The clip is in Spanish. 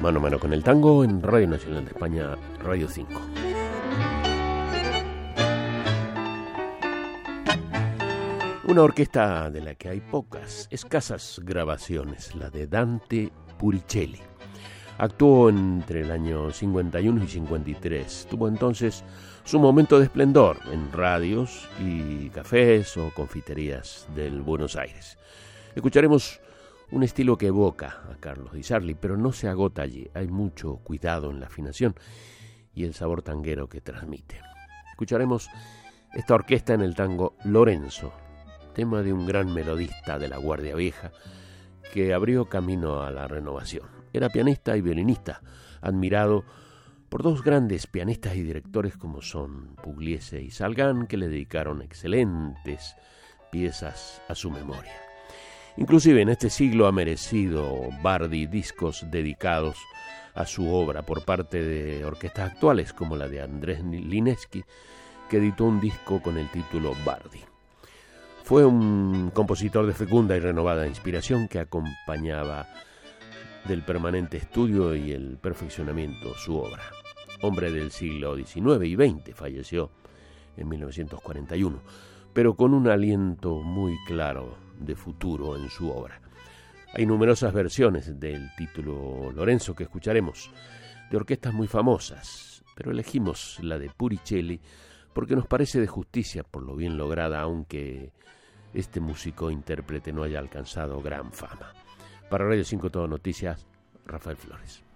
Mano a mano con el tango en Radio Nacional de España, Radio 5. Una orquesta de la que hay pocas, escasas grabaciones, la de Dante Puricelli. Actuó entre el año 51 y 53. Tuvo entonces su momento de esplendor en radios y cafés o confiterías del Buenos Aires. Escucharemos un estilo que evoca a Carlos Di Sarli, pero no se agota allí. Hay mucho cuidado en la afinación y el sabor tanguero que transmite. Escucharemos esta orquesta en el tango Lorenzo, tema de un gran melodista de la Guardia Vieja que abrió camino a la renovación. Era pianista y violinista, admirado por dos grandes pianistas y directores como son Pugliese y Salgán, que le dedicaron excelentes piezas a su memoria. Inclusive en este siglo ha merecido Bardi discos dedicados a su obra por parte de orquestas actuales como la de Andrés Lineski, que editó un disco con el título Bardi. Fue un compositor de fecunda y renovada inspiración que acompañaba del permanente estudio y el perfeccionamiento su obra. Hombre del siglo XIX y XX, falleció en 1941, pero con un aliento muy claro de futuro en su obra. Hay numerosas versiones del título Lorenzo que escucharemos, de orquestas muy famosas, pero elegimos la de Puricelli porque nos parece de justicia por lo bien lograda, aunque este músico intérprete no haya alcanzado gran fama. Para Radio 5 Todo Noticias, Rafael Flores.